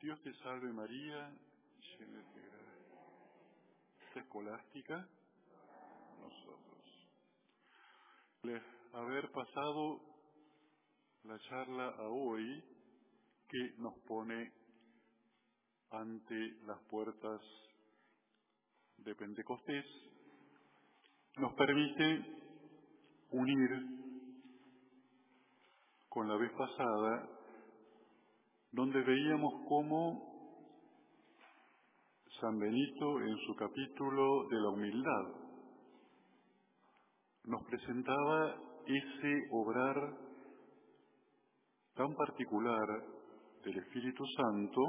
Dios te salve María, llena de gracia. escolástica, nosotros. Le haber pasado la charla a hoy que nos pone ante las puertas de Pentecostés, nos permite unir con la vez pasada, donde veíamos cómo San Benito en su capítulo de la humildad nos presentaba ese obrar tan particular del Espíritu Santo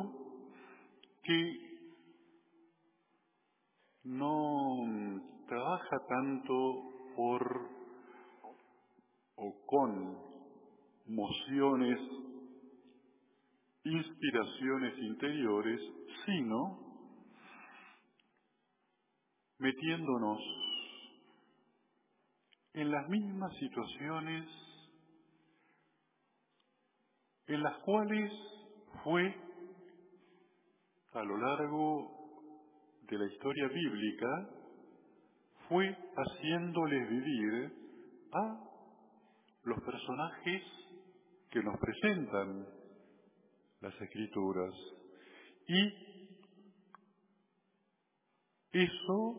que no trabaja tanto por o con mociones, inspiraciones interiores, sino metiéndonos en las mismas situaciones en las cuales fue a lo largo de la historia bíblica fue haciéndoles vivir a los personajes que nos presentan las escrituras. Y eso,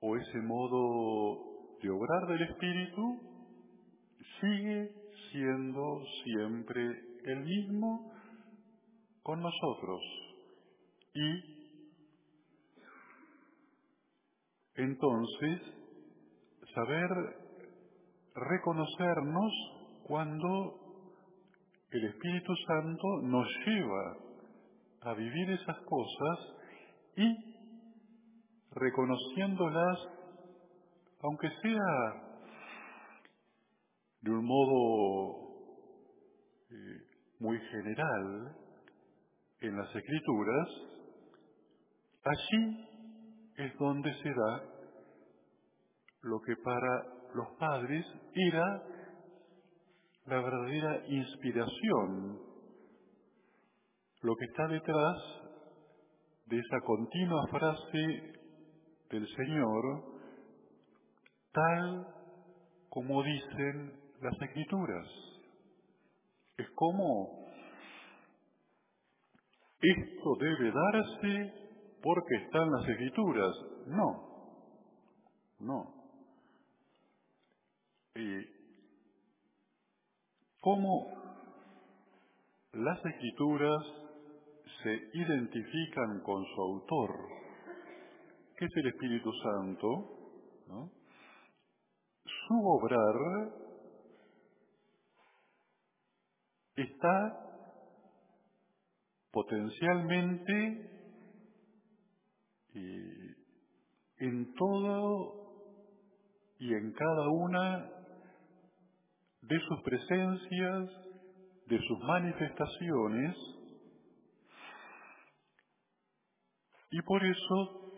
o ese modo de obrar del Espíritu, sigue siendo siempre el mismo con nosotros. Y Entonces, saber reconocernos cuando el Espíritu Santo nos lleva a vivir esas cosas y reconociéndolas, aunque sea de un modo eh, muy general en las escrituras, allí es donde se da lo que para los padres era la verdadera inspiración, lo que está detrás de esa continua frase del Señor, tal como dicen las escrituras. Es como esto debe darse porque están las escrituras. No, no. ¿Y cómo las escrituras se identifican con su autor, que es el Espíritu Santo? Su obrar está potencialmente en todo y en cada una de sus presencias, de sus manifestaciones, y por eso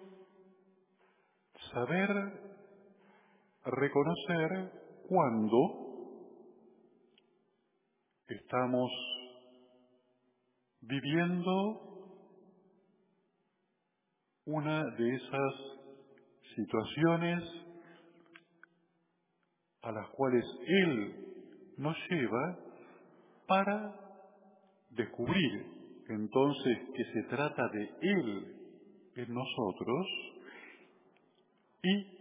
saber reconocer cuando estamos viviendo una de esas situaciones a las cuales Él nos lleva para descubrir entonces que se trata de Él en nosotros y,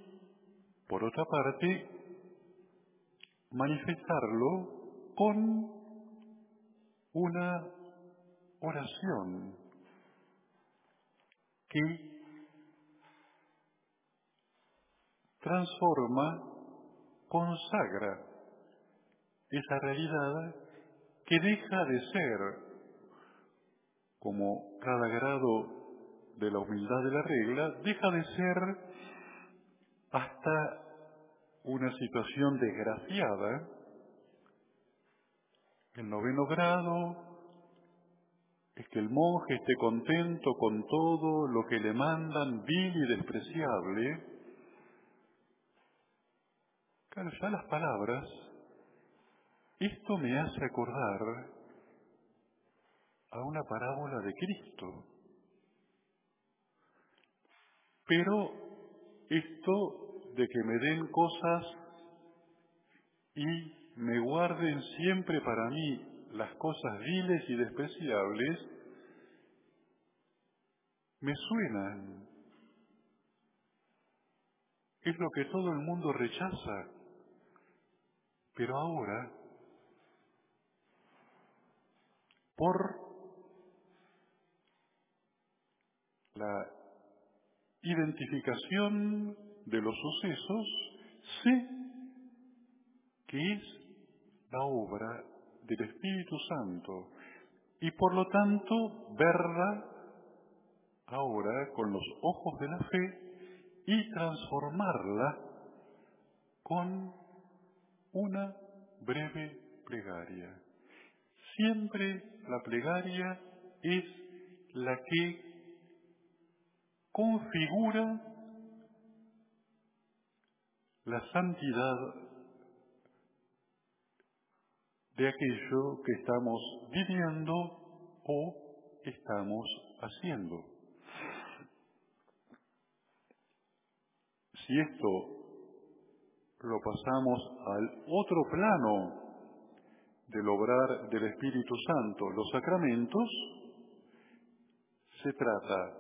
por otra parte, manifestarlo con una oración que transforma, consagra esa realidad que deja de ser, como cada grado de la humildad de la regla, deja de ser hasta una situación desgraciada. El noveno grado es que el monje esté contento con todo lo que le mandan vil y despreciable, Claro, ya las palabras, esto me hace acordar a una parábola de Cristo. Pero esto de que me den cosas y me guarden siempre para mí las cosas viles y despreciables, me suenan. Es lo que todo el mundo rechaza. Pero ahora, por la identificación de los sucesos, sé que es la obra del Espíritu Santo y por lo tanto verla ahora con los ojos de la fe y transformarla con una breve plegaria. Siempre la plegaria es la que configura la santidad de aquello que estamos viviendo o estamos haciendo. Si esto lo pasamos al otro plano del obrar del Espíritu Santo, los sacramentos, se trata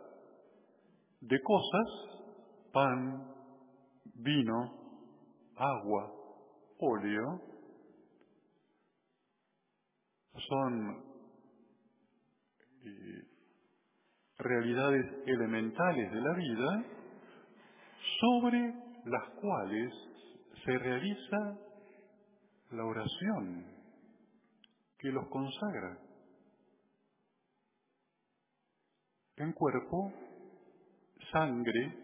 de cosas, pan, vino, agua, óleo, son eh, realidades elementales de la vida sobre las cuales se realiza la oración que los consagra en cuerpo, sangre,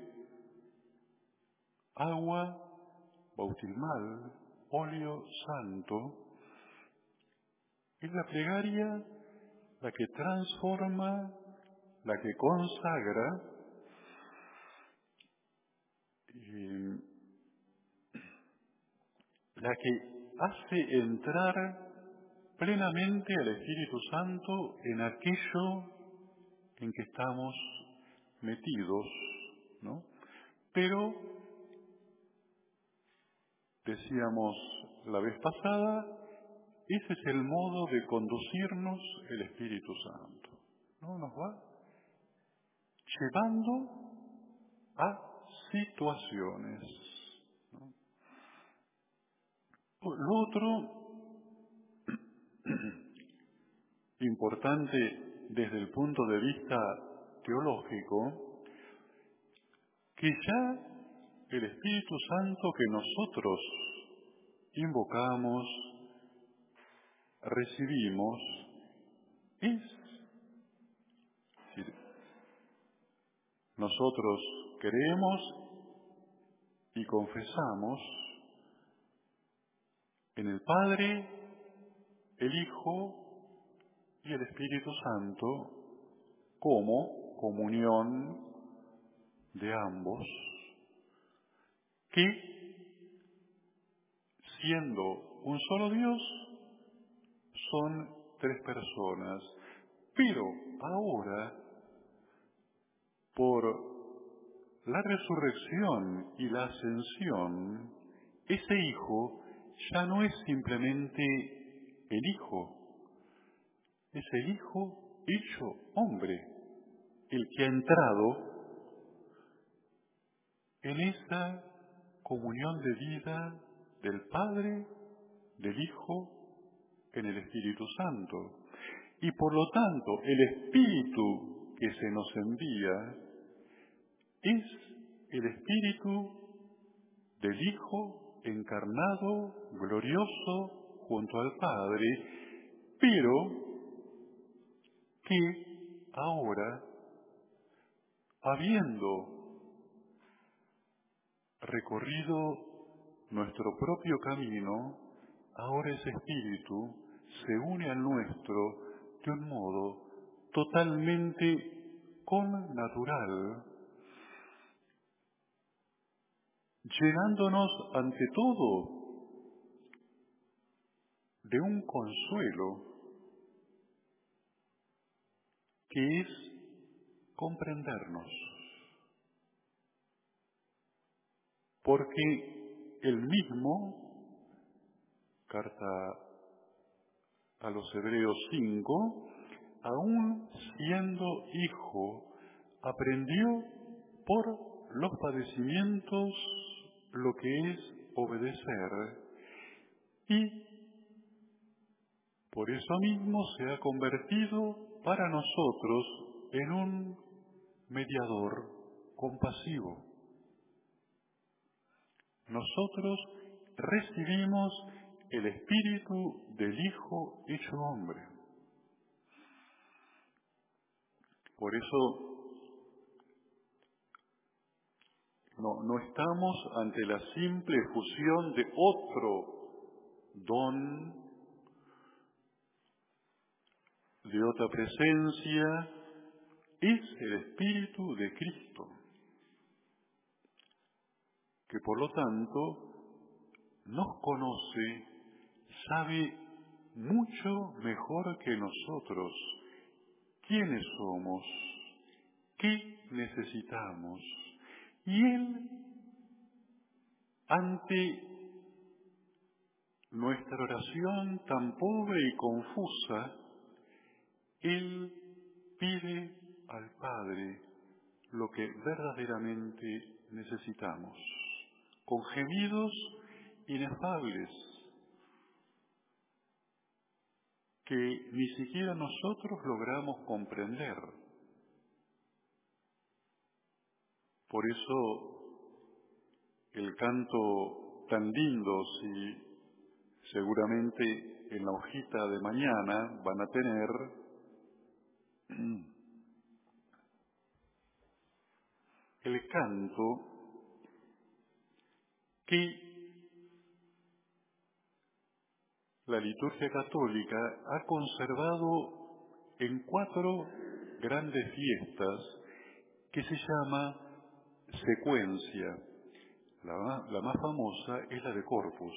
agua bautismal, óleo santo, es la plegaria la que transforma, la que consagra, la que hace entrar plenamente al Espíritu Santo en aquello en que estamos metidos, ¿no? Pero, decíamos la vez pasada, ese es el modo de conducirnos el Espíritu Santo. ¿No? Nos va llevando a situaciones. Lo otro importante desde el punto de vista teológico, que ya el Espíritu Santo que nosotros invocamos, recibimos es, nosotros creemos y confesamos en el Padre, el Hijo y el Espíritu Santo como comunión de ambos, que siendo un solo Dios, son tres personas, pero ahora, por la resurrección y la ascensión, ese Hijo ya no es simplemente el Hijo, es el Hijo hecho hombre, el que ha entrado en esa comunión de vida del Padre, del Hijo en el Espíritu Santo. Y por lo tanto, el Espíritu que se nos envía es el Espíritu del Hijo encarnado, glorioso, junto al Padre, pero que ahora, habiendo recorrido nuestro propio camino, ahora ese espíritu se une al nuestro de un modo totalmente connatural, llenándonos ante todo de un consuelo que es comprendernos. Porque el mismo, carta a los Hebreos 5, aún siendo hijo, aprendió por los padecimientos lo que es obedecer y por eso mismo se ha convertido para nosotros en un mediador compasivo. Nosotros recibimos el espíritu del Hijo hecho hombre. Por eso no, no estamos ante la simple fusión de otro don, de otra presencia, es el Espíritu de Cristo, que por lo tanto nos conoce sabe mucho mejor que nosotros quiénes somos, qué necesitamos. Y Él, ante nuestra oración tan pobre y confusa, Él pide al Padre lo que verdaderamente necesitamos, con gemidos inefables, que ni siquiera nosotros logramos comprender. Por eso el canto tan lindo, si seguramente en la hojita de mañana van a tener, el canto que la liturgia católica ha conservado en cuatro grandes fiestas que se llama secuencia. La, más famosa es la de Corpus.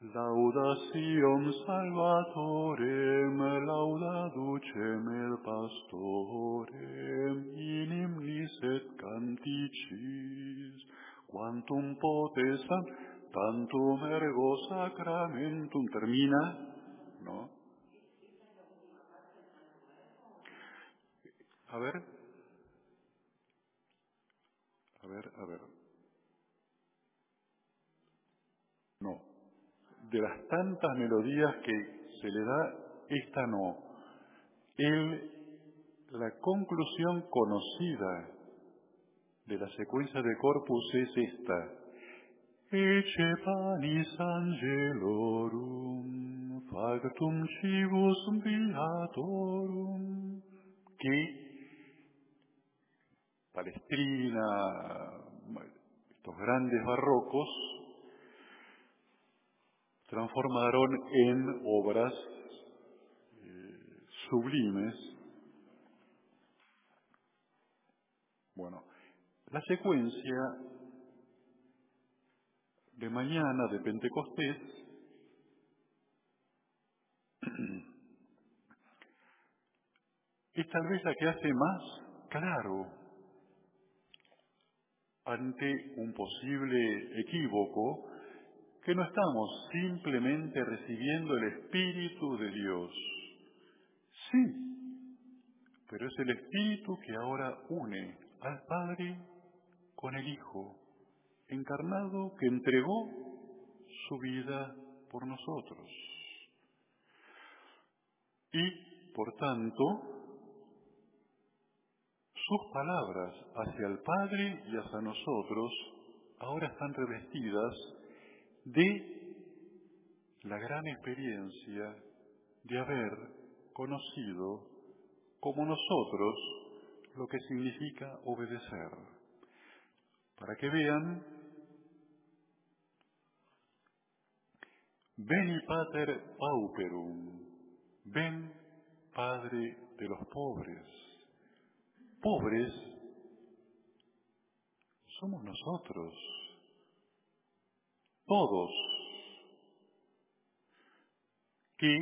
Laudación salvatorem, lauda ducem el pastorem, in imnis et canticis, quantum potesam tantum ergo sacramentum termina, ¿no? A ver, a ver, a ver. De las tantas melodías que se le da, esta no. El, la conclusión conocida de la secuencia de corpus es esta. Ece panis angelorum, factum civus viatorum, que Palestrina, estos grandes barrocos, transformaron en obras eh, sublimes. Bueno, la secuencia de mañana de Pentecostés es tal vez la que hace más claro ante un posible equívoco que no estamos simplemente recibiendo el Espíritu de Dios. Sí, pero es el Espíritu que ahora une al Padre con el Hijo encarnado que entregó su vida por nosotros. Y, por tanto, sus palabras hacia el Padre y hacia nosotros ahora están revestidas de la gran experiencia de haber conocido como nosotros lo que significa obedecer. Para que vean Veni pater pauperum, ven Padre de los pobres. Pobres somos nosotros, todos, que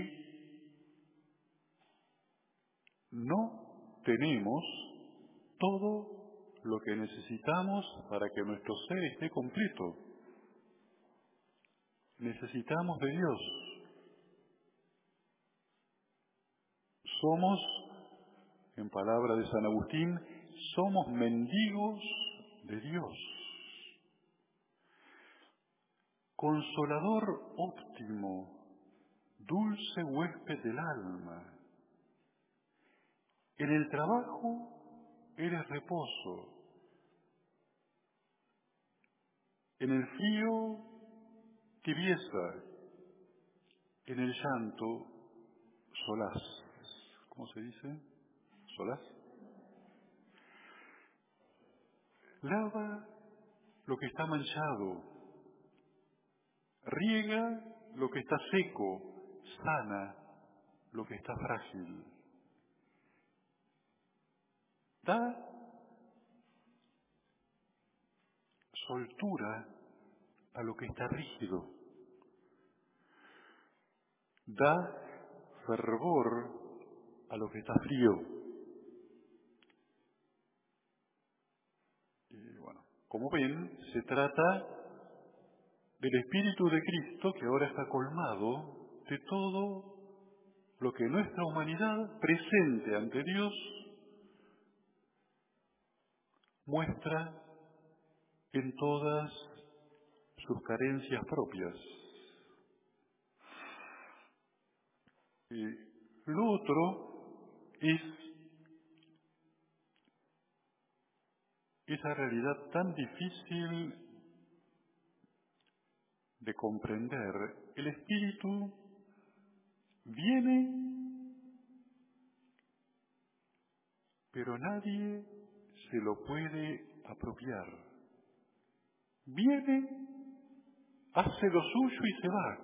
no tenemos todo lo que necesitamos para que nuestro ser esté completo. Necesitamos de Dios. Somos, en palabra de San Agustín, somos mendigos de Dios. Consolador óptimo, dulce huésped del alma. En el trabajo eres reposo. En el frío, tibieza. En el llanto, solaz. ¿Cómo se dice? ¿Solaz? Lava lo que está manchado. Riega lo que está seco. Sana lo que está frágil. Da soltura a lo que está rígido. Da fervor a lo que está frío. Y bueno, como ven, se trata del Espíritu de Cristo que ahora está colmado de todo lo que nuestra humanidad presente ante Dios muestra en todas sus carencias propias. Y lo otro es esa realidad tan difícil de comprender. El Espíritu viene, pero nadie se lo puede apropiar. Viene, hace lo suyo y se va.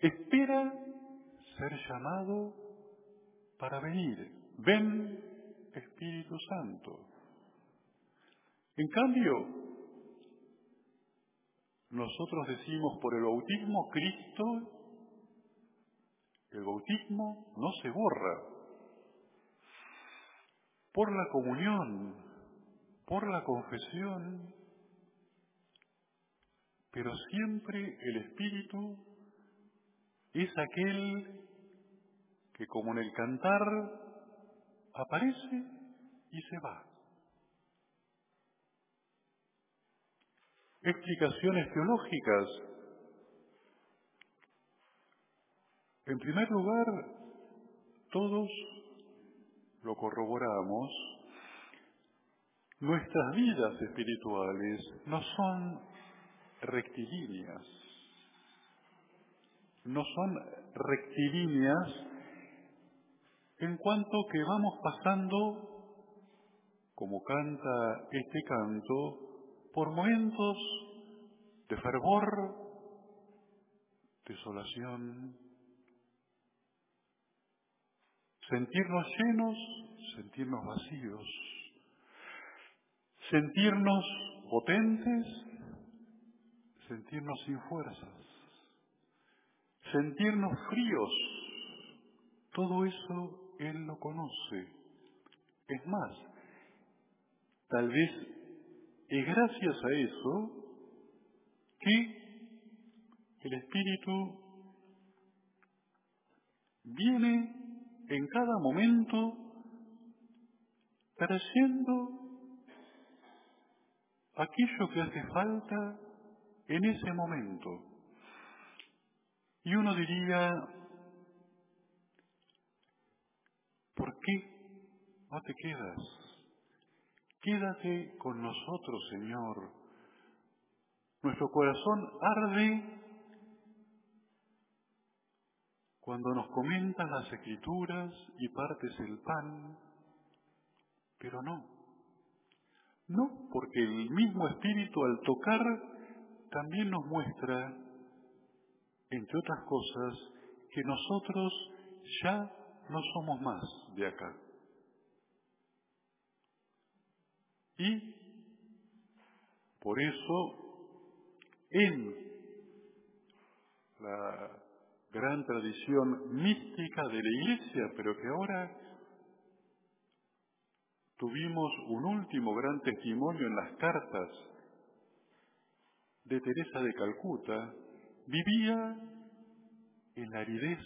Espera ser llamado para venir. Ven, Espíritu Santo. En cambio, nosotros decimos por el bautismo Cristo, el bautismo no se borra. Por la comunión, por la confesión, pero siempre el Espíritu es aquel que como en el cantar aparece y se va. Explicaciones teológicas. En primer lugar, todos lo corroboramos, nuestras vidas espirituales no son rectilíneas, no son rectilíneas en cuanto que vamos pasando, como canta este canto, por momentos de fervor, desolación, sentirnos llenos, sentirnos vacíos, sentirnos potentes, sentirnos sin fuerzas, sentirnos fríos, todo eso Él lo conoce. Es más, tal vez es gracias a eso que el Espíritu viene en cada momento trayendo aquello que hace falta en ese momento. Y uno diría, ¿por qué no te quedas? Quédate con nosotros, Señor. Nuestro corazón arde cuando nos comentan las escrituras y partes el pan, pero no. No, porque el mismo Espíritu al tocar también nos muestra, entre otras cosas, que nosotros ya no somos más de acá. Y por eso en la gran tradición mística de la Iglesia, pero que ahora tuvimos un último gran testimonio en las cartas de Teresa de Calcuta, vivía en la aridez,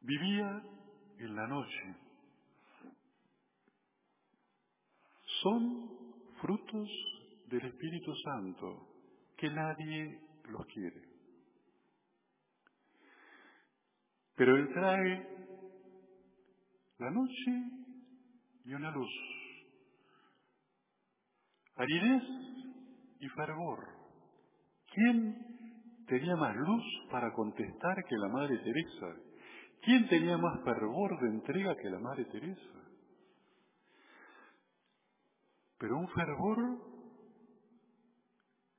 vivía en la noche. Son frutos del Espíritu Santo que nadie los quiere. Pero Él trae la noche y una luz, aridez y fervor. ¿Quién tenía más luz para contestar que la Madre Teresa? ¿Quién tenía más fervor de entrega que la Madre Teresa? Pero un fervor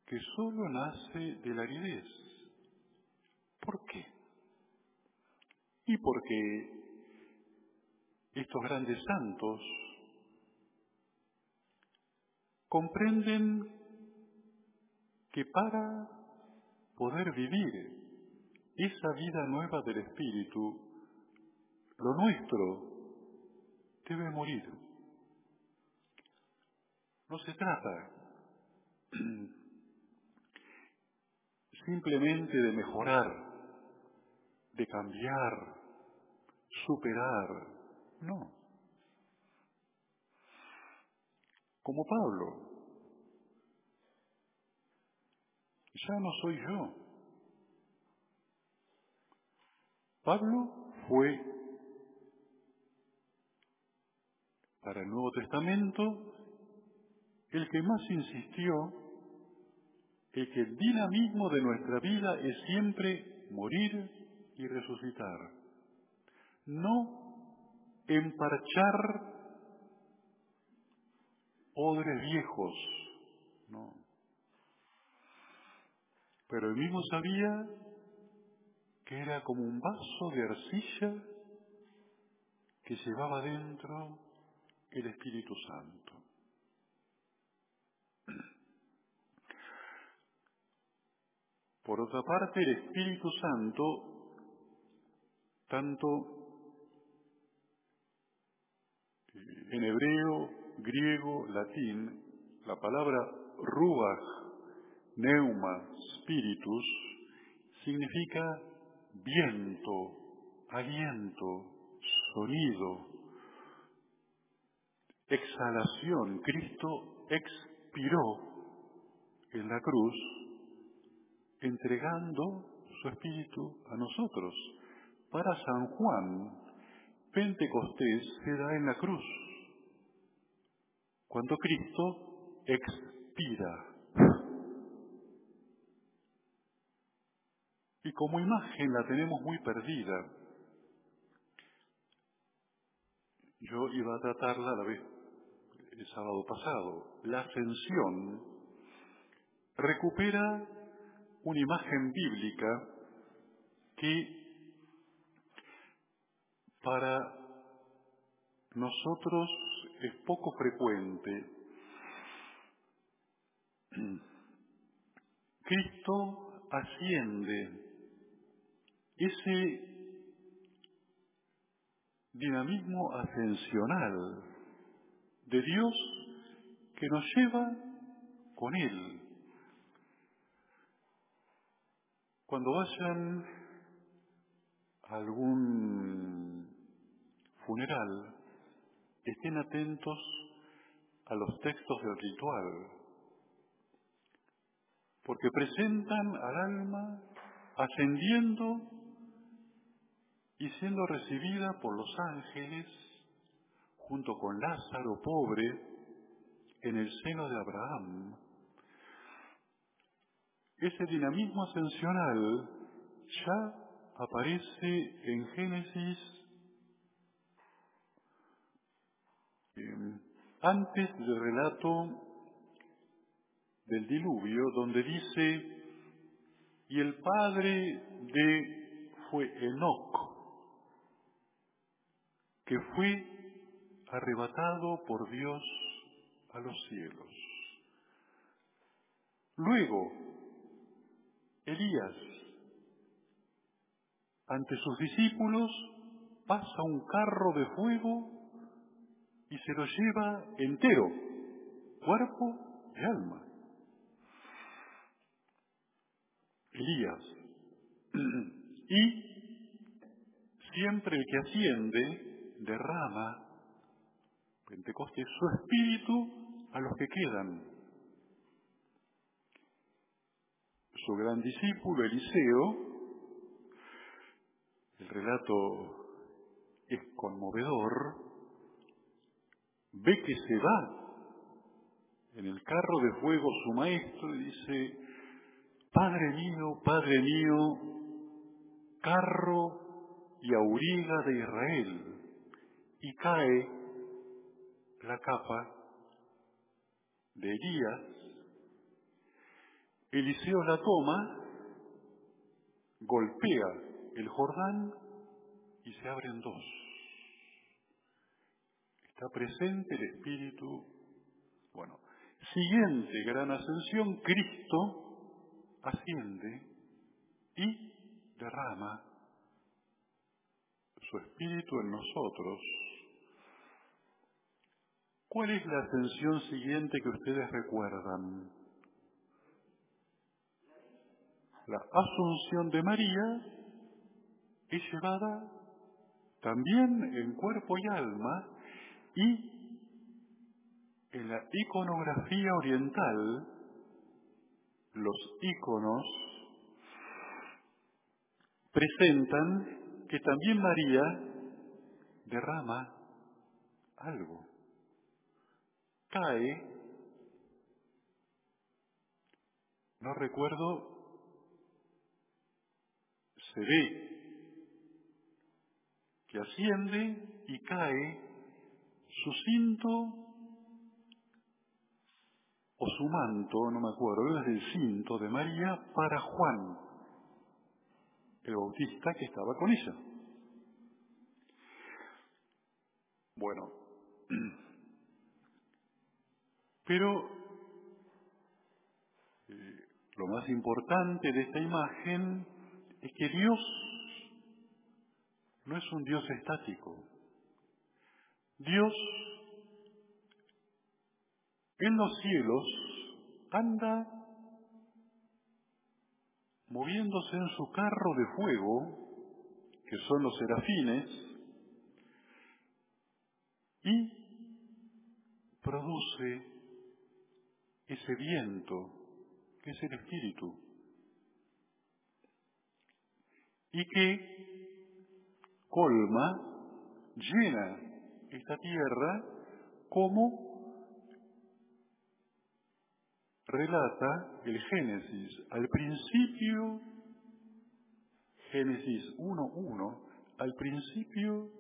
que solo nace de la aridez. ¿Por qué? Y porque estos grandes santos comprenden que para poder vivir esa vida nueva del Espíritu, lo nuestro debe morir. No se trata simplemente de mejorar, de cambiar, superar, no. Como Pablo, ya no soy yo. Pablo fue para el Nuevo Testamento el que más insistió en que el dinamismo de nuestra vida es siempre morir y resucitar, no emparchar odres viejos, no. Pero él mismo sabía que era como un vaso de arcilla que llevaba dentro el Espíritu Santo. Por otra parte, el Espíritu Santo, tanto en hebreo, griego, latín, la palabra ruach, neuma, spiritus, significa viento, aliento, sonido, exhalación. Cristo expiró en la cruz entregando su espíritu a nosotros. Para San Juan, Pentecostés se da en la cruz, cuando Cristo expira. Y como imagen la tenemos muy perdida. Yo iba a tratarla la vez el sábado pasado. La ascensión recupera una imagen bíblica que para nosotros es poco frecuente. Cristo asciende ese dinamismo ascensional de Dios que nos lleva con Él. Cuando vayan a algún funeral, estén atentos a los textos del ritual, porque presentan al alma ascendiendo y siendo recibida por los ángeles junto con Lázaro pobre en el seno de Abraham. Ese dinamismo ascensional ya aparece en Génesis eh, antes del relato del diluvio, donde dice, y el padre de fue Enoc, que fue arrebatado por Dios a los cielos. Luego, Elías, ante sus discípulos, pasa un carro de fuego y se lo lleva entero, cuerpo y alma. Elías. Y siempre el que asciende derrama, Pentecostés, su espíritu a los que quedan. Su gran discípulo, Eliseo, el relato es conmovedor, ve que se va en el carro de fuego su maestro y dice, Padre mío, Padre mío, carro y auriga de Israel, y cae la capa de Elías. Eliseo la toma, golpea el Jordán y se abren dos. Está presente el Espíritu. Bueno, siguiente gran ascensión, Cristo asciende y derrama su espíritu en nosotros. ¿Cuál es la ascensión siguiente que ustedes recuerdan? La asunción de María es llevada también en cuerpo y alma y en la iconografía oriental, los iconos presentan que también María derrama algo, cae, no recuerdo, se ve que asciende y cae su cinto o su manto, no me acuerdo, es el cinto de María para Juan, el bautista que estaba con ella. Bueno, pero eh, lo más importante de esta imagen es que Dios no es un Dios estático. Dios en los cielos anda moviéndose en su carro de fuego, que son los serafines, y produce ese viento que es el espíritu, y que colma, llena esta tierra como relata el Génesis. Al principio, Génesis 1.1, al principio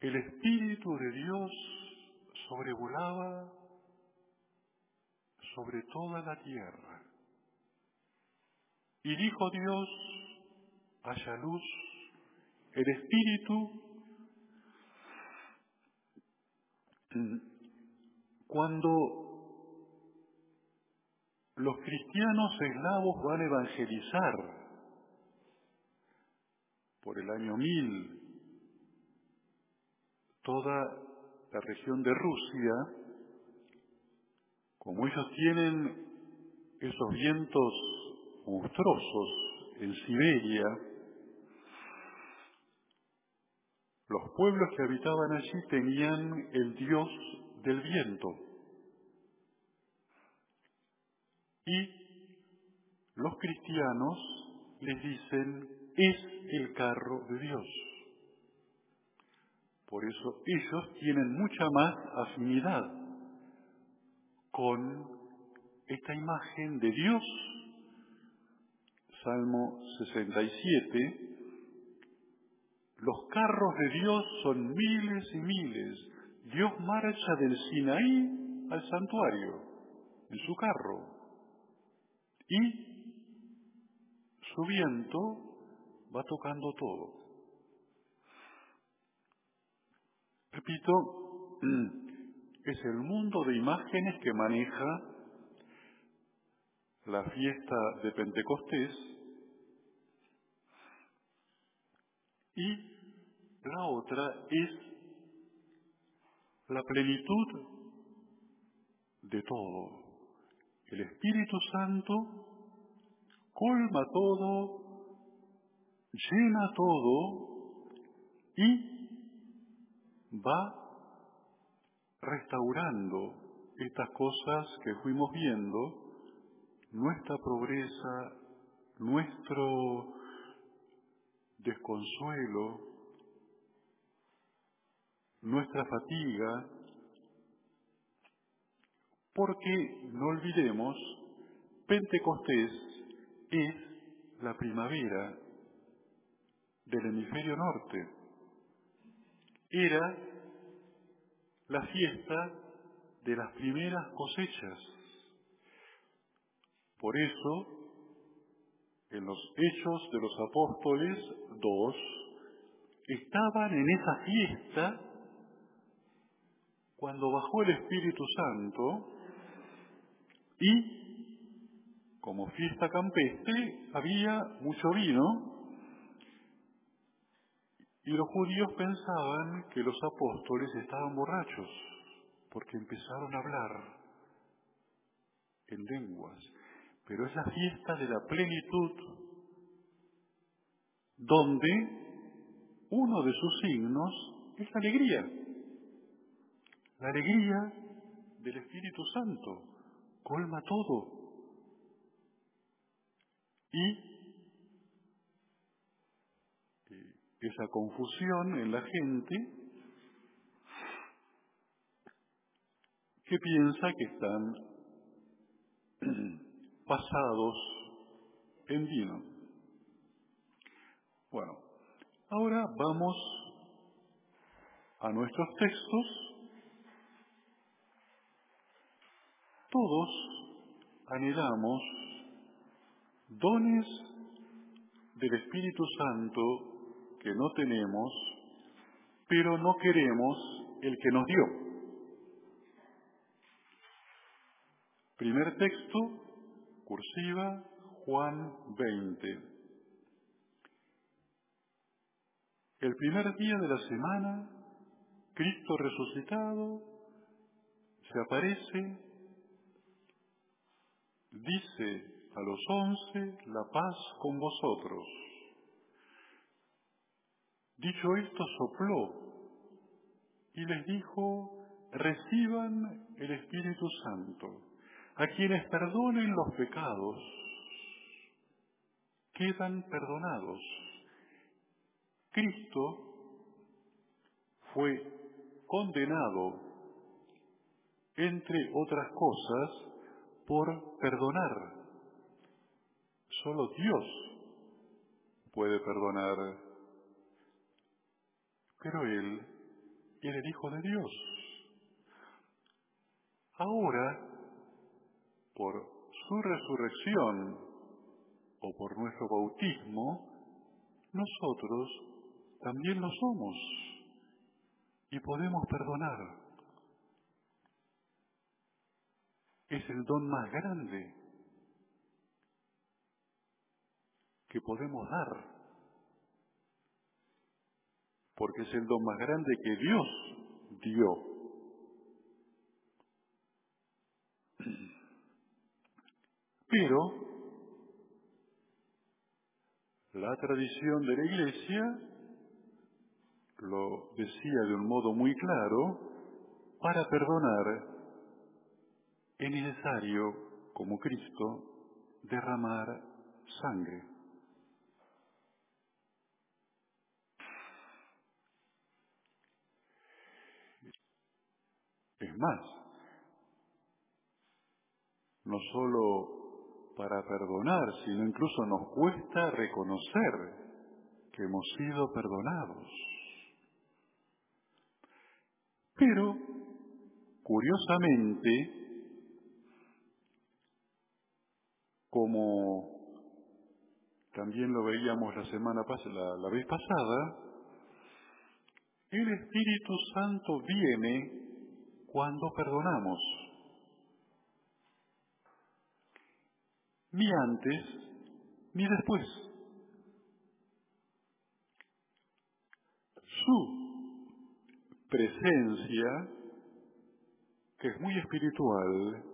el Espíritu de Dios sobrevolaba sobre toda la tierra. Y dijo Dios, haya luz, el Espíritu, cuando los cristianos eslavos van a evangelizar por el año 1000 toda la región de Rusia, como ellos tienen esos vientos monstruosos en Siberia, los pueblos que habitaban allí tenían el dios del viento. Y los cristianos les dicen, es el carro de Dios. Por eso ellos tienen mucha más afinidad con esta imagen de Dios. Salmo 67. Los carros de Dios son miles y miles. Dios marcha del Sinaí al santuario en su carro. Y su viento va tocando todo. Repito, es el mundo de imágenes que maneja la fiesta de Pentecostés y la otra es la plenitud de todo. El Espíritu Santo colma todo, llena todo y va restaurando estas cosas que fuimos viendo, nuestra pobreza, nuestro desconsuelo, nuestra fatiga, porque no olvidemos, Pentecostés es la primavera del hemisferio norte. Era la fiesta de las primeras cosechas. Por eso, en los Hechos de los Apóstoles 2, estaban en esa fiesta cuando bajó el Espíritu Santo y, como fiesta campestre, había mucho vino y los judíos pensaban que los apóstoles estaban borrachos porque empezaron a hablar en lenguas. Pero es la fiesta de la plenitud donde uno de sus signos es la alegría. La alegría del Espíritu Santo colma todo. Y esa confusión en la gente que piensa que están pasados en vino. Bueno, ahora vamos a nuestros textos. Todos anhelamos dones del Espíritu Santo que no tenemos, pero no queremos el que nos dio. Primer texto, cursiva, Juan 20. El primer día de la semana, Cristo resucitado se aparece, dice a los once, la paz con vosotros. Dicho esto, sopló y les dijo, reciban el Espíritu Santo. A quienes perdonen los pecados, quedan perdonados. Cristo fue condenado, entre otras cosas, por perdonar. Solo Dios puede perdonar, pero Él era el Hijo de Dios. Ahora por su resurrección o por nuestro bautismo, nosotros también lo somos y podemos perdonar. Es el don más grande que podemos dar, porque es el don más grande que Dios dio. Pero la tradición de la Iglesia lo decía de un modo muy claro, para perdonar es necesario, como Cristo, derramar sangre. Es más, no solo para perdonar, sino incluso nos cuesta reconocer que hemos sido perdonados. Pero, curiosamente, como también lo veíamos la semana pasada, la vez pasada, el Espíritu Santo viene cuando perdonamos. ni antes ni después. Su presencia que es muy espiritual,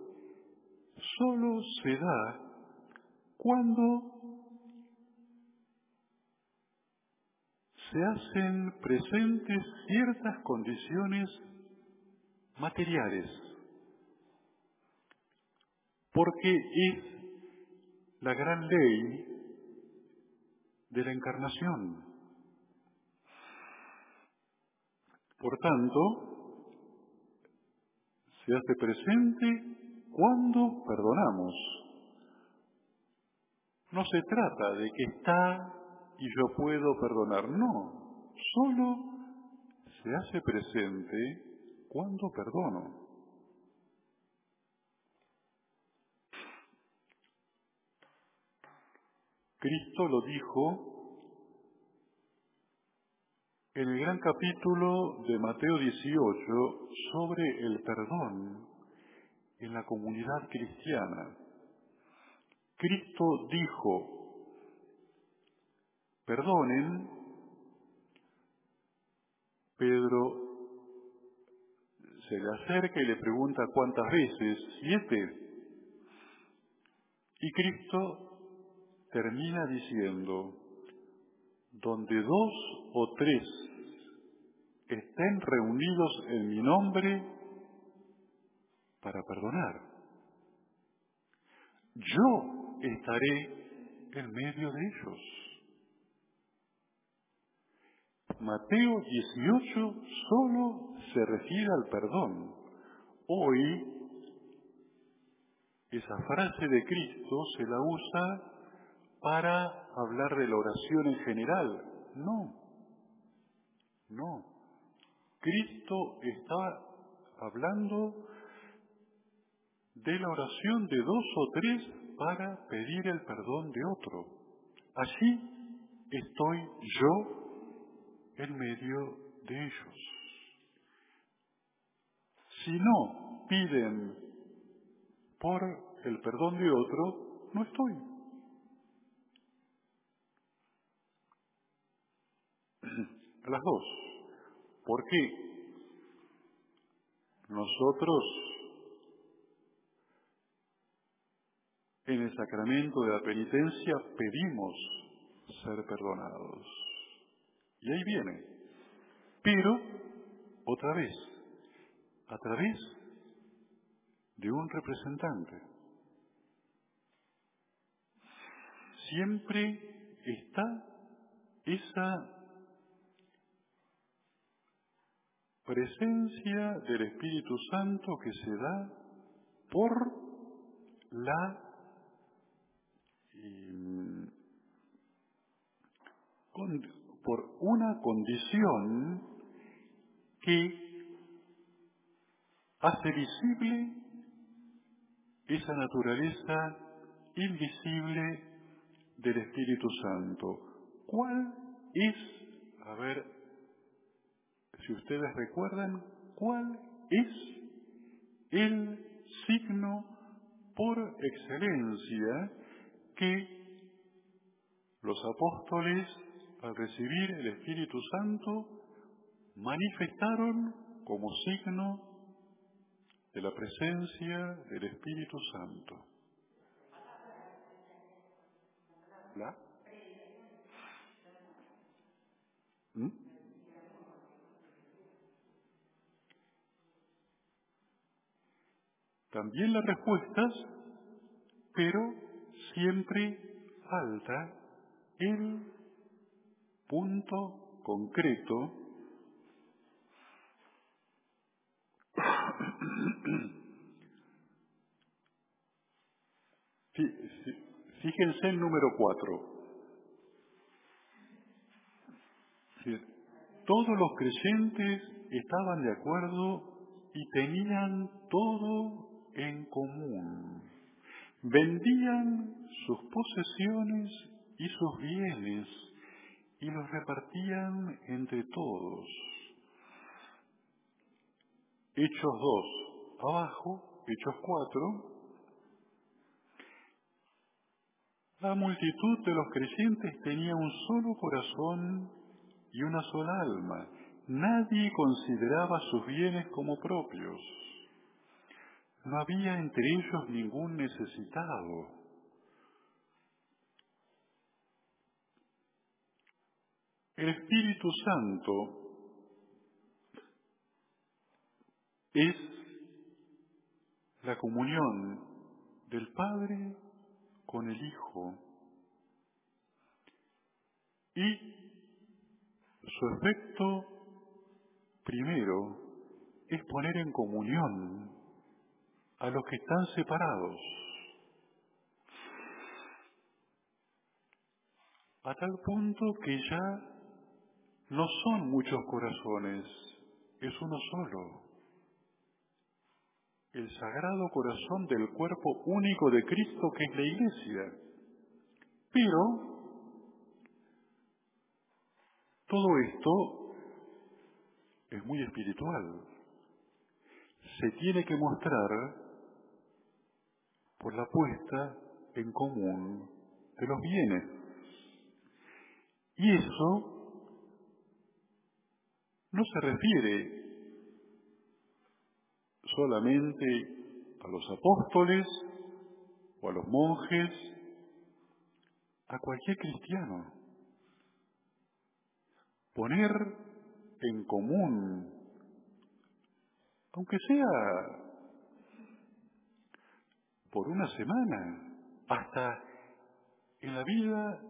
solo se da cuando se hacen presentes ciertas condiciones materiales, porque es la gran ley de la encarnación. Por tanto, se hace presente cuando perdonamos. No se trata de que está y yo puedo perdonar, no, solo se hace presente cuando perdono. Cristo lo dijo en el gran capítulo de Mateo 18 sobre el perdón en la comunidad cristiana. Cristo dijo, perdonen, Pedro se le acerca y le pregunta cuántas veces, siete. Y Cristo termina diciendo, donde dos o tres estén reunidos en mi nombre para perdonar, yo estaré en medio de ellos. Mateo 18 solo se refiere al perdón. Hoy esa frase de Cristo se la usa para hablar de la oración en general. No, no. Cristo está hablando de la oración de dos o tres para pedir el perdón de otro. Allí estoy yo en medio de ellos. Si no piden por el perdón de otro, no estoy. Las dos. ¿Por qué? Nosotros en el sacramento de la penitencia pedimos ser perdonados. Y ahí viene. Pero, otra vez, a través de un representante. Siempre está esa presencia del Espíritu Santo que se da por la por una condición que hace visible esa naturaleza invisible del Espíritu Santo. ¿Cuál es, a ver, si ustedes recuerdan, cuál es el signo por excelencia que los apóstoles, al recibir el Espíritu Santo, manifestaron como signo de la presencia del Espíritu Santo. ¿La? ¿Mm? también las respuestas, pero siempre falta el punto concreto Fíjense el número cuatro. Todos los creyentes estaban de acuerdo y tenían todo en común. Vendían sus posesiones y sus bienes y los repartían entre todos. Hechos 2, abajo, Hechos 4. La multitud de los creyentes tenía un solo corazón y una sola alma. Nadie consideraba sus bienes como propios No había entre ellos ningún necesitado. El Espíritu Santo es la comunión del Padre con el Hijo y su efecto primero es poner en comunión a los que están separados, a tal punto que ya no son muchos corazones, es uno solo. El sagrado corazón del cuerpo único de Cristo que es la iglesia. Pero todo esto es muy espiritual. Se tiene que mostrar por la puesta en común de los bienes. Y eso no se refiere solamente a los apóstoles o a los monjes, a cualquier cristiano. Poner en común, aunque sea por una semana, hasta en la vida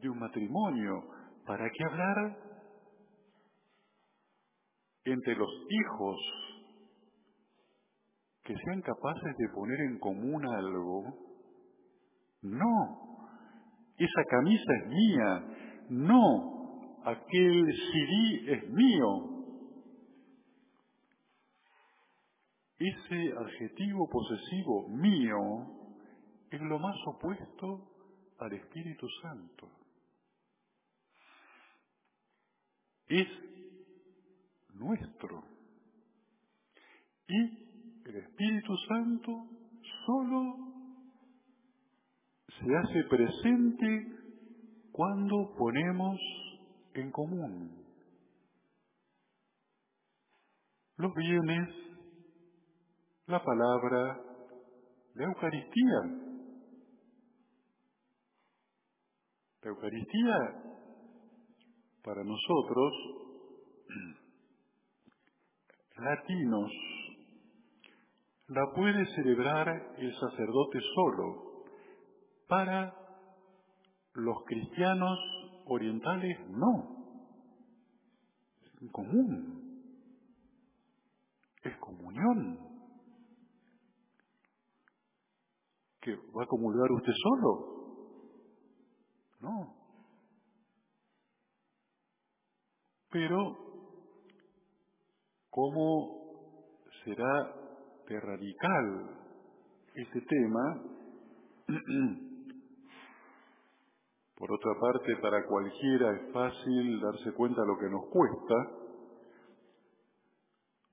de un matrimonio, ¿para qué hablar entre los hijos que sean capaces de poner en común algo. No, esa camisa es mía. No, aquel CD es mío. Ese adjetivo posesivo mío es lo más opuesto al Espíritu Santo. Es nuestro. Y el Espíritu Santo solo se hace presente cuando ponemos en común los bienes, la palabra, la Eucaristía. La Eucaristía para nosotros latinos la puede celebrar el sacerdote solo. Para los cristianos orientales no. Es común. Es comunión. ¿Que va a comulgar usted solo? No. Pero cómo será de radical ese tema. Por otra parte, para cualquiera es fácil darse cuenta de lo que nos cuesta,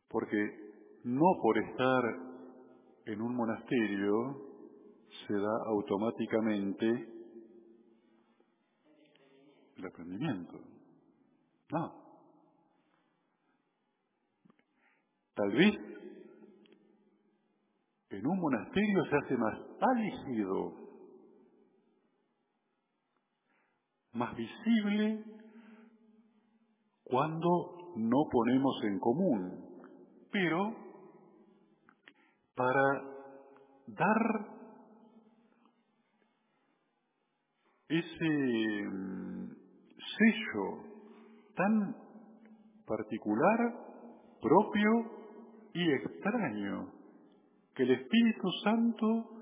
porque no por estar en un monasterio se da automáticamente el aprendimiento. No. Tal vez en un monasterio se hace más álgido, más visible cuando no ponemos en común, pero para dar ese mm, sello tan particular, propio y extraño que el Espíritu Santo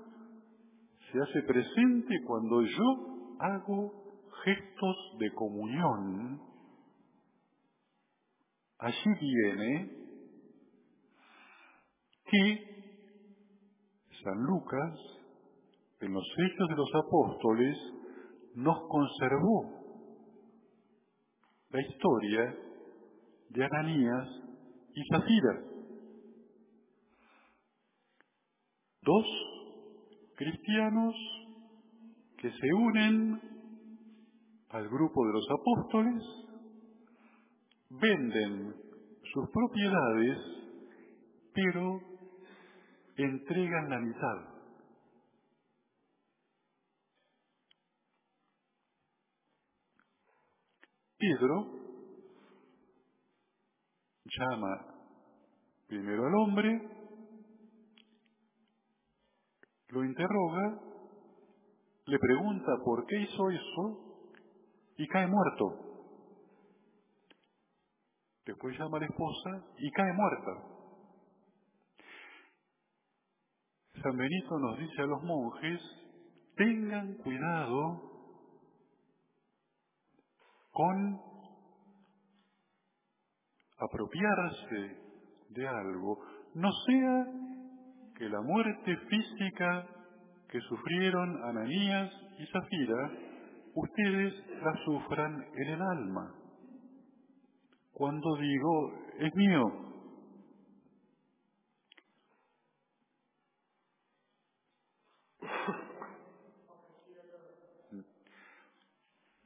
se hace presente cuando yo hago gestos de comunión. Allí viene que San Lucas, en los Hechos de los Apóstoles, nos conservó la historia de Ananías y Zafira. Dos cristianos que se unen al grupo de los apóstoles, venden sus propiedades, pero entregan la mitad. Pedro llama primero al hombre, lo interroga, le pregunta por qué hizo eso y cae muerto. Después llama a la esposa y cae muerta. San Benito nos dice a los monjes, tengan cuidado con apropiarse de algo, no sea que la muerte física que sufrieron Ananías y Zafira, ustedes la sufran en el alma. Cuando digo, es mío,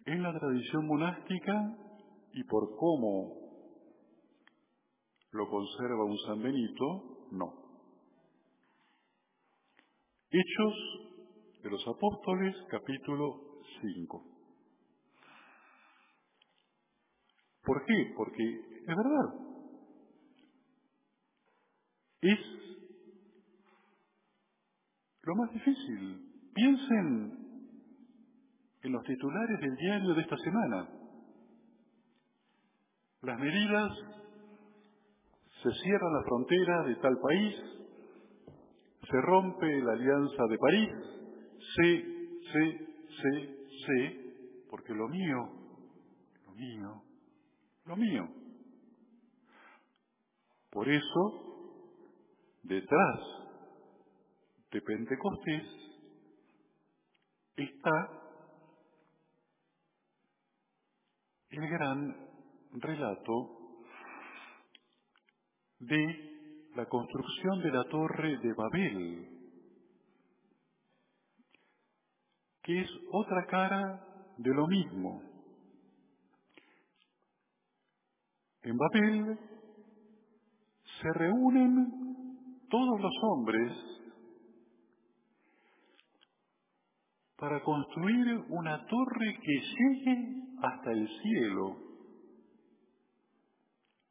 en la tradición monástica y por cómo lo conserva un San Benito, no. Hechos de los Apóstoles, capítulo 5. ¿Por qué? Porque es verdad. Es lo más difícil. Piensen en los titulares del diario de esta semana. Las medidas, se cierra la frontera de tal país, se rompe la alianza de París, sé, sé, sé, sé, porque lo mío, lo mío, lo mío. Por eso, detrás de Pentecostés está el gran relato de la construcción de la torre de Babel, que es otra cara de lo mismo. En Babel se reúnen todos los hombres para construir una torre que llegue hasta el cielo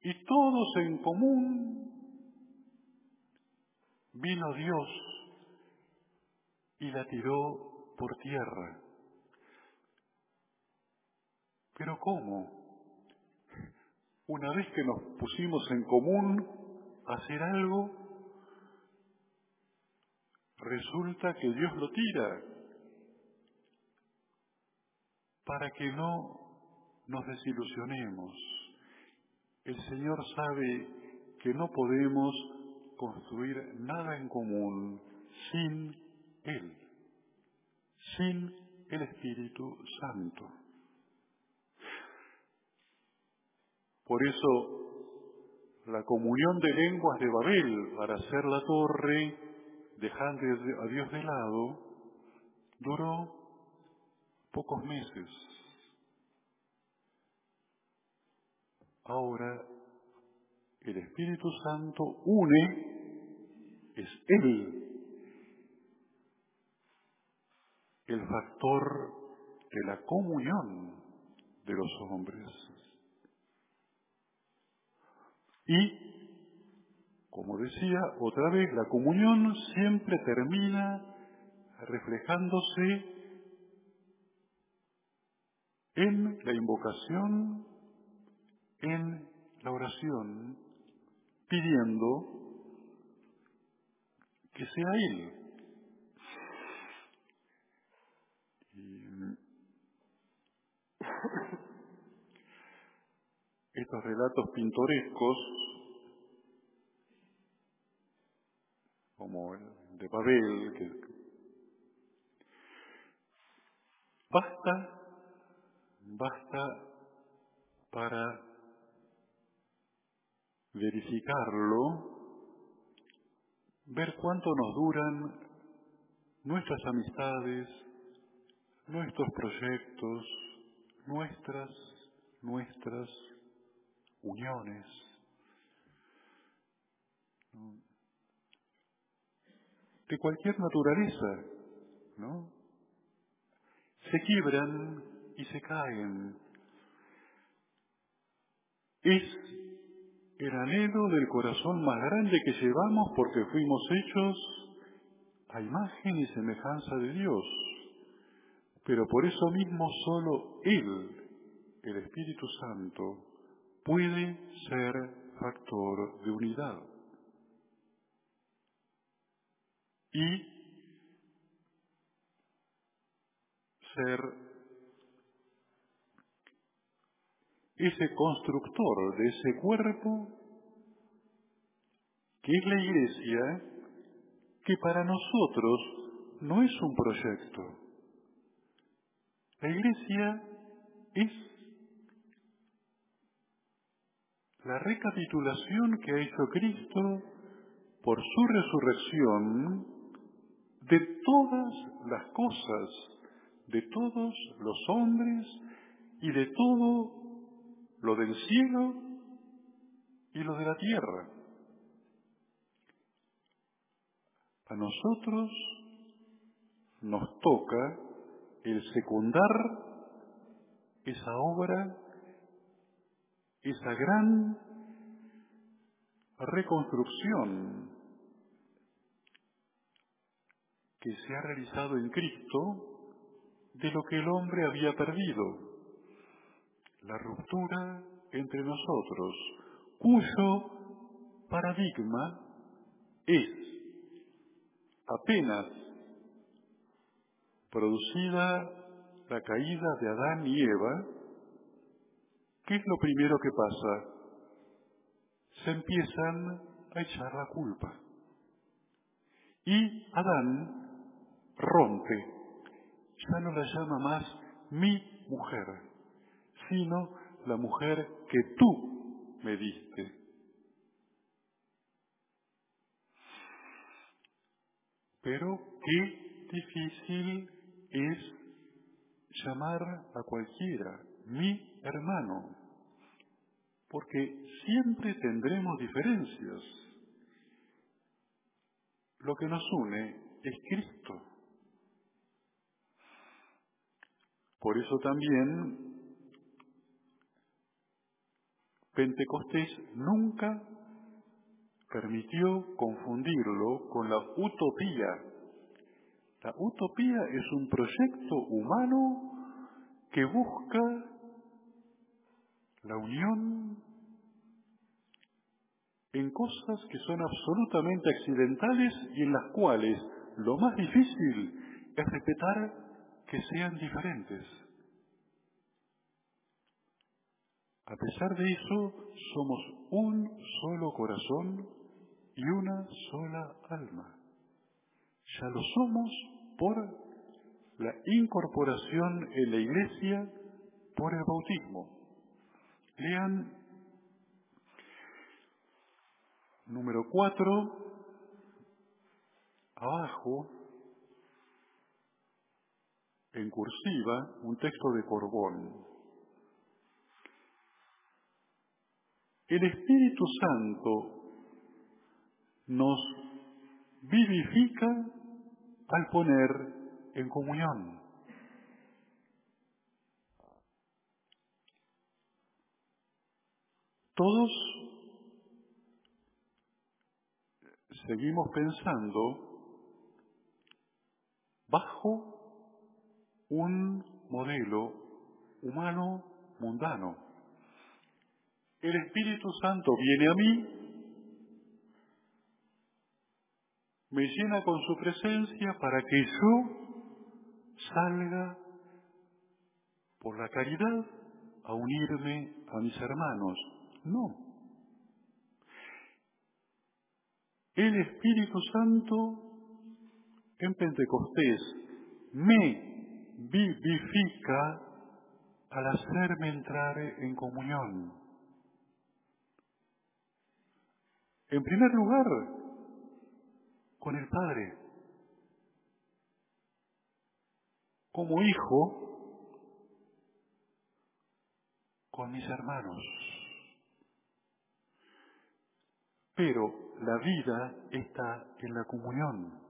y todos en común vino Dios y la tiró por tierra. Pero ¿cómo? Una vez que nos pusimos en común a hacer algo, resulta que Dios lo tira para que no nos desilusionemos. El Señor sabe que no podemos construir nada en común sin Él, sin el Espíritu Santo. Por eso, la comunión de lenguas de Babel para hacer la torre, dejando a Dios de lado, duró pocos meses. Ahora el Espíritu Santo une, es Él el factor de la comunión de los hombres. Y, como decía otra vez, la comunión siempre termina reflejándose en la invocación, en la oración, pidiendo que sea Él. estos relatos pintorescos, como el de Babel, que basta basta para verificarlo, ver cuánto nos duran nuestras amistades, nuestros proyectos, nuestras, nuestras uniones. de cualquier naturaleza, ¿no? Se quiebran y se caen. Es el anhelo del corazón más grande que llevamos porque fuimos hechos a imagen y semejanza de Dios. Pero por eso mismo solo Él, el Espíritu Santo, puede ser factor de unidad. Y ser ese constructor de ese cuerpo que es la iglesia, que para nosotros no es un proyecto. La iglesia es la recapitulación que ha hecho Cristo por su resurrección de todas las cosas, de todos los hombres y de todo lo del cielo y lo de la tierra. A nosotros nos toca el secundar esa obra, esa gran reconstrucción que se ha realizado en Cristo de lo que el hombre había perdido, la ruptura entre nosotros, cuyo paradigma es apenas producida la caída de Adán y Eva, ¿qué es lo primero que pasa? Se empiezan a echar la culpa. Y Adán rompe, ya no la llama más mi mujer, sino la mujer que tú me diste. Pero qué difícil es llamar a cualquiera mi hermano, porque siempre tendremos diferencias. Lo que nos une es Cristo. Por eso también Pentecostés nunca permitió confundirlo con la utopía. La utopía es un proyecto humano que busca la unión en cosas que son absolutamente accidentales y en las cuales lo más difícil es respetar que sean diferentes. A pesar de eso, somos un solo corazón y una sola alma. Ya lo somos por la incorporación en la iglesia por el bautismo. Lean número cuatro, abajo, en cursiva, un texto de Corbón. El Espíritu Santo nos vivifica al poner en comunión. Todos seguimos pensando bajo un modelo humano mundano. El Espíritu Santo viene a mí, me llena con su presencia para que yo salga por la caridad a unirme a mis hermanos. No. El Espíritu Santo en Pentecostés me vivifica al hacerme entrar en comunión. En primer lugar, con el Padre. Como hijo, con mis hermanos. Pero la vida está en la comunión.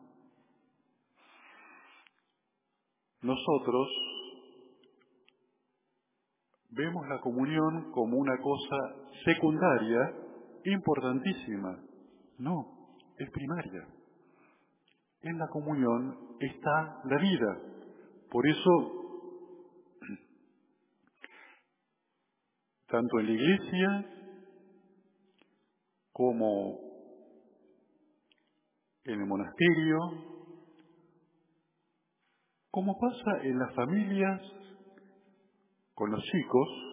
nosotros vemos la comunión como una cosa secundaria, importantísima. No, es primaria. En la comunión está la vida. Por eso, tanto en la iglesia como en el monasterio, como pasa en las familias con los chicos,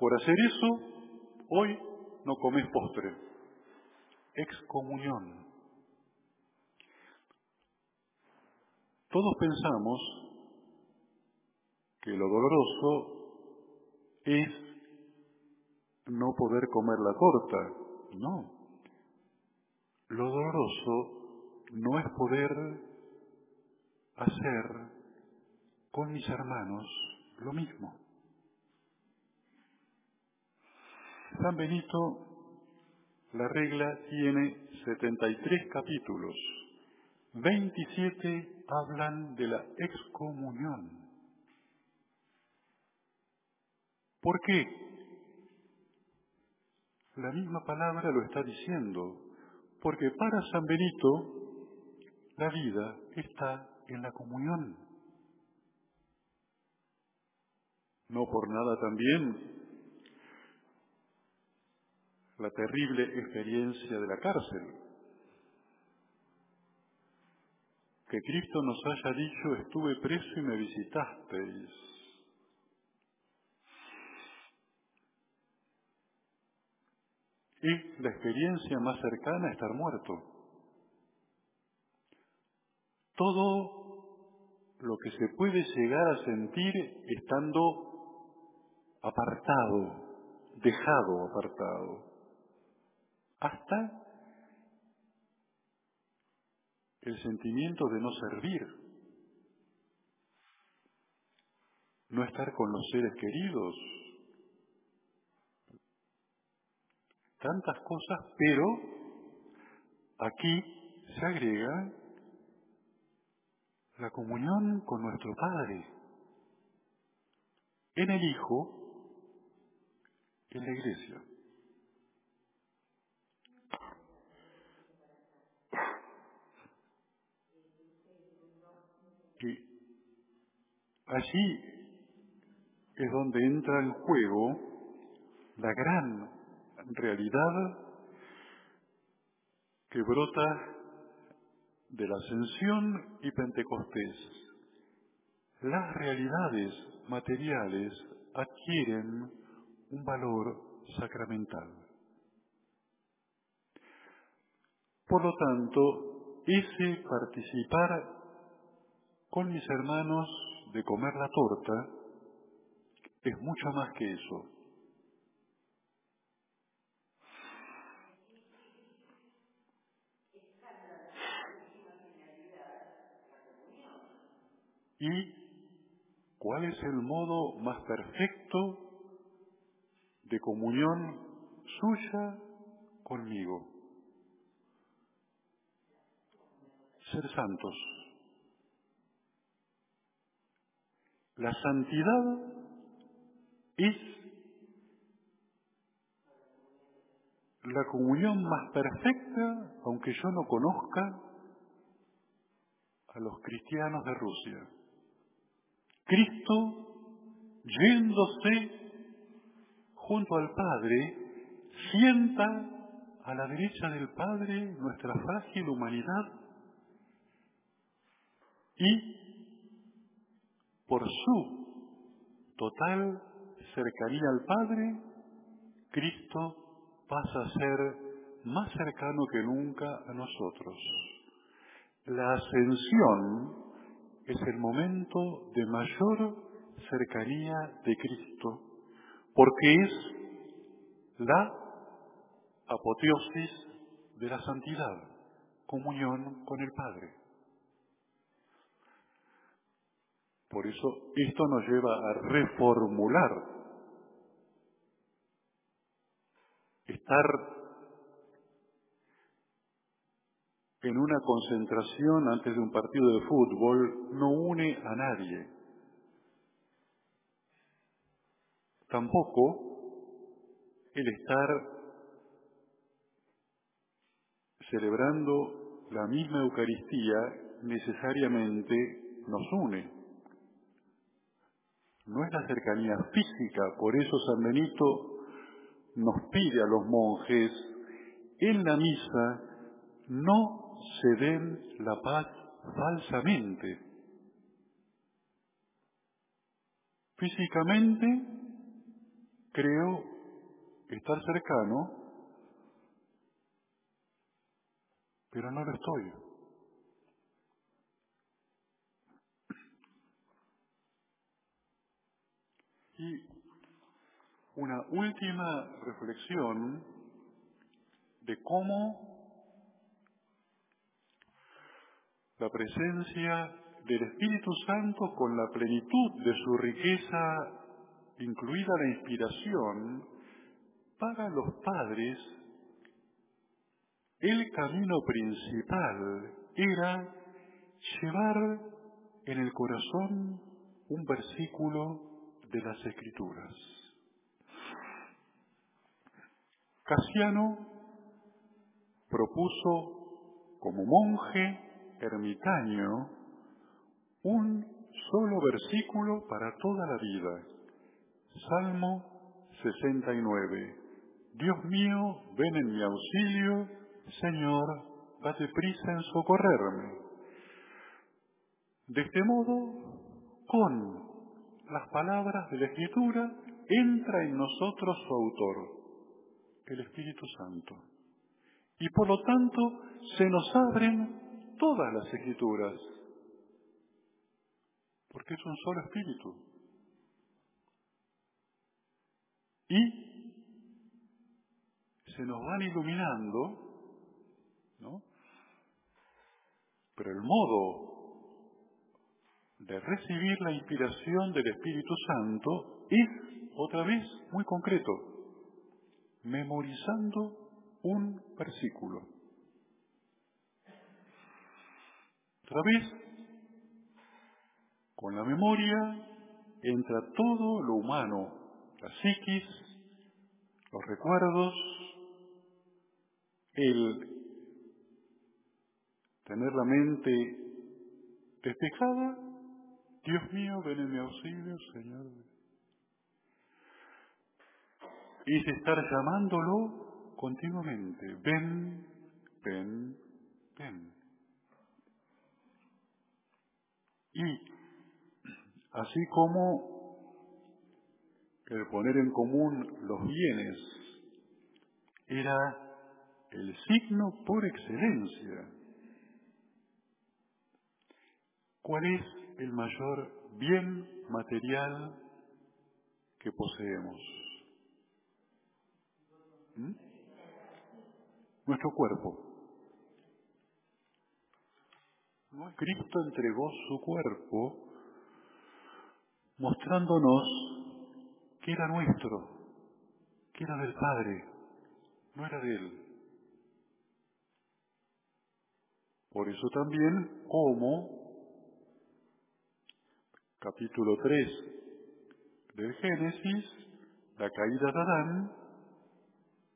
por hacer eso, hoy no comes postre. Excomunión. Todos pensamos que lo doloroso es no poder comer la torta. No. Lo doloroso no es poder hacer con mis hermanos lo mismo. San Benito, la regla tiene 73 capítulos, 27 hablan de la excomunión. ¿Por qué? La misma palabra lo está diciendo, porque para San Benito la vida está en la comunión. No por nada también la terrible experiencia de la cárcel. Que Cristo nos haya dicho, estuve preso y me visitasteis. Es la experiencia más cercana a estar muerto. Todo lo que se puede llegar a sentir estando apartado, dejado apartado hasta el sentimiento de no servir, no estar con los seres queridos, tantas cosas, pero aquí se agrega la comunión con nuestro Padre, en el Hijo, en la Iglesia. Allí es donde entra en juego la gran realidad que brota de la ascensión y Pentecostés. Las realidades materiales adquieren un valor sacramental. Por lo tanto, ese participar con mis hermanos de comer la torta es mucho más que eso. ¿Y cuál es el modo más perfecto de comunión suya conmigo? Ser santos. La santidad es la comunión más perfecta, aunque yo no conozca a los cristianos de Rusia. Cristo, yéndose junto al Padre, sienta a la derecha del Padre nuestra frágil humanidad y por su total cercanía al Padre, Cristo pasa a ser más cercano que nunca a nosotros. La ascensión es el momento de mayor cercanía de Cristo, porque es la apoteosis de la santidad, comunión con el Padre. Por eso esto nos lleva a reformular, estar en una concentración antes de un partido de fútbol no une a nadie. Tampoco el estar celebrando la misma Eucaristía necesariamente nos une. No es la cercanía física, por eso San Benito nos pide a los monjes en la misa no se den la paz falsamente. Físicamente creo estar cercano, pero no lo estoy. Y una última reflexión de cómo la presencia del Espíritu Santo con la plenitud de su riqueza, incluida la inspiración, para los padres, el camino principal era llevar en el corazón un versículo de las Escrituras. Casiano propuso como monje ermitaño un solo versículo para toda la vida. Salmo 69. Dios mío, ven en mi auxilio, Señor, date prisa en socorrerme. De este modo, con las palabras de la Escritura, entra en nosotros su autor, el Espíritu Santo. Y por lo tanto, se nos abren todas las escrituras, porque es un solo espíritu. Y se nos van iluminando, ¿no? Pero el modo de recibir la inspiración del Espíritu Santo es, otra vez, muy concreto, memorizando un versículo. Otra vez, con la memoria entra todo lo humano, la psiquis, los recuerdos, el tener la mente despejada, Dios mío, ven en mi auxilio, Señor. Y es estar llamándolo continuamente, ven, ven, ven. Y así como el poner en común los bienes era el signo por excelencia. ¿Cuál es el mayor bien material que poseemos? ¿Mm? Nuestro cuerpo. Cristo entregó su cuerpo mostrándonos que era nuestro, que era del Padre, no era de Él. Por eso también, como capítulo 3 del Génesis, la caída de Adán,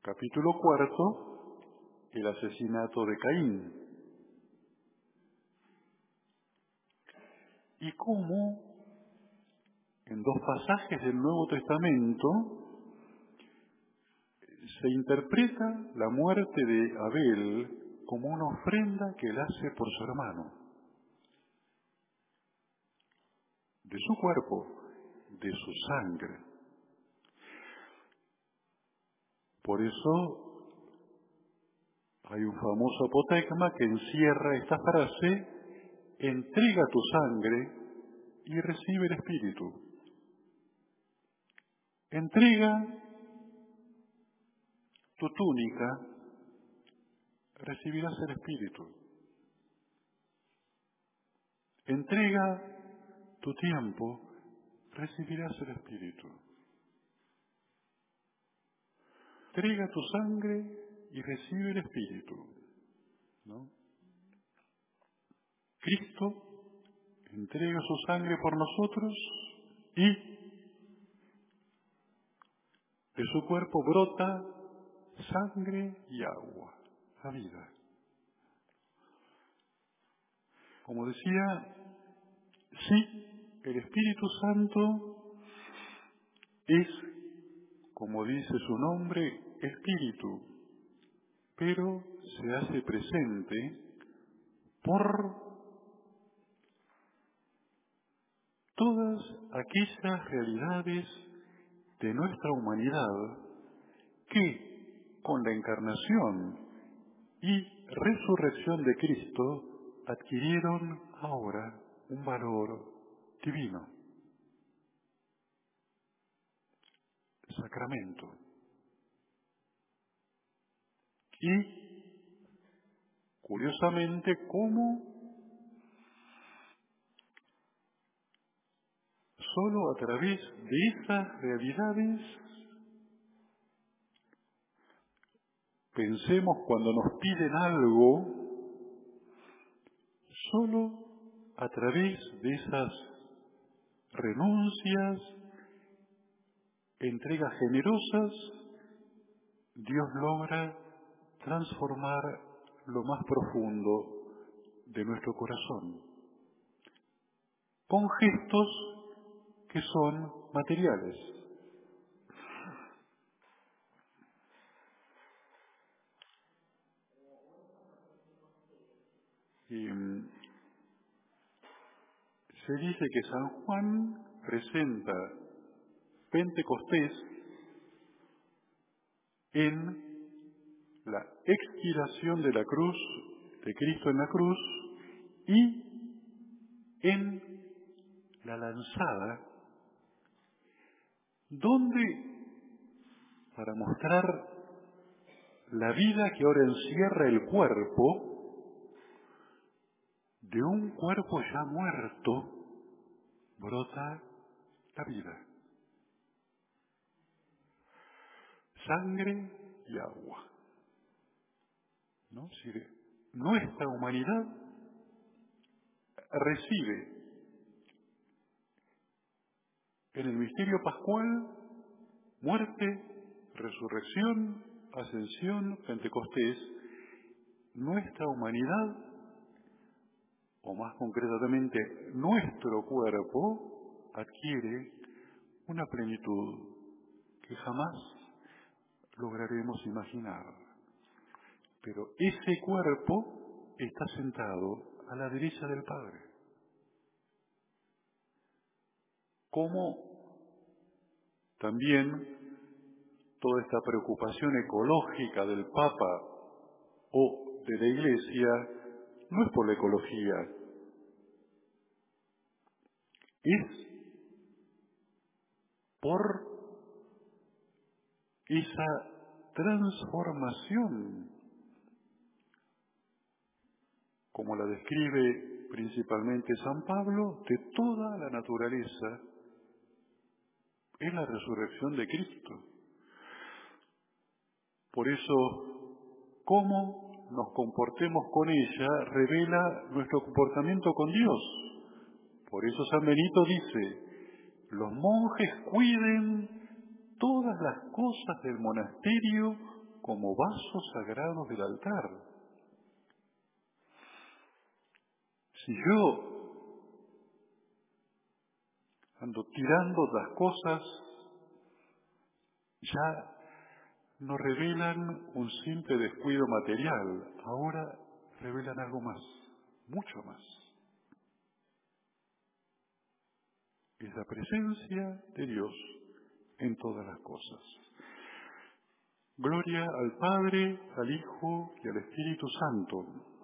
capítulo 4, el asesinato de Caín. y cómo en dos pasajes del Nuevo Testamento se interpreta la muerte de Abel como una ofrenda que él hace por su hermano, de su cuerpo, de su sangre. Por eso hay un famoso apotegma que encierra esta frase entrega tu sangre y recibe el Espíritu. Entrega tu túnica, recibirás el Espíritu. Entrega tu tiempo, recibirás el Espíritu. Entrega tu sangre y recibe el Espíritu. Cristo entrega su sangre por nosotros y de su cuerpo brota sangre y agua, la vida. Como decía, sí, el Espíritu Santo es, como dice su nombre, Espíritu, pero se hace presente por todas aquellas realidades de nuestra humanidad que con la encarnación y resurrección de Cristo adquirieron ahora un valor divino. Sacramento. Y, curiosamente, cómo solo a través de esas realidades pensemos cuando nos piden algo, solo a través de esas renuncias, entregas generosas, Dios logra transformar lo más profundo de nuestro corazón, con gestos que son materiales. Mm, se dice que San Juan presenta Pentecostés en la expiración de la cruz, de Cristo en la cruz, y en la lanzada, donde, para mostrar la vida que ahora encierra el cuerpo, de un cuerpo ya muerto, brota la vida. Sangre y agua. ¿No? Si nuestra humanidad recibe en el misterio pascual muerte, resurrección, ascensión, Pentecostés, nuestra humanidad o más concretamente nuestro cuerpo, adquiere una plenitud que jamás lograremos imaginar. Pero ese cuerpo está sentado a la derecha del Padre. Como también toda esta preocupación ecológica del Papa o de la Iglesia no es por la ecología, es por esa transformación, como la describe principalmente San Pablo, de toda la naturaleza en la resurrección de Cristo. Por eso, ¿cómo nos comportemos con ella revela nuestro comportamiento con Dios. Por eso San Benito dice, los monjes cuiden todas las cosas del monasterio como vasos sagrados del altar. Si yo ando tirando las cosas, ya no revelan un simple descuido material, ahora revelan algo más, mucho más. Es la presencia de Dios en todas las cosas. Gloria al Padre, al Hijo y al Espíritu Santo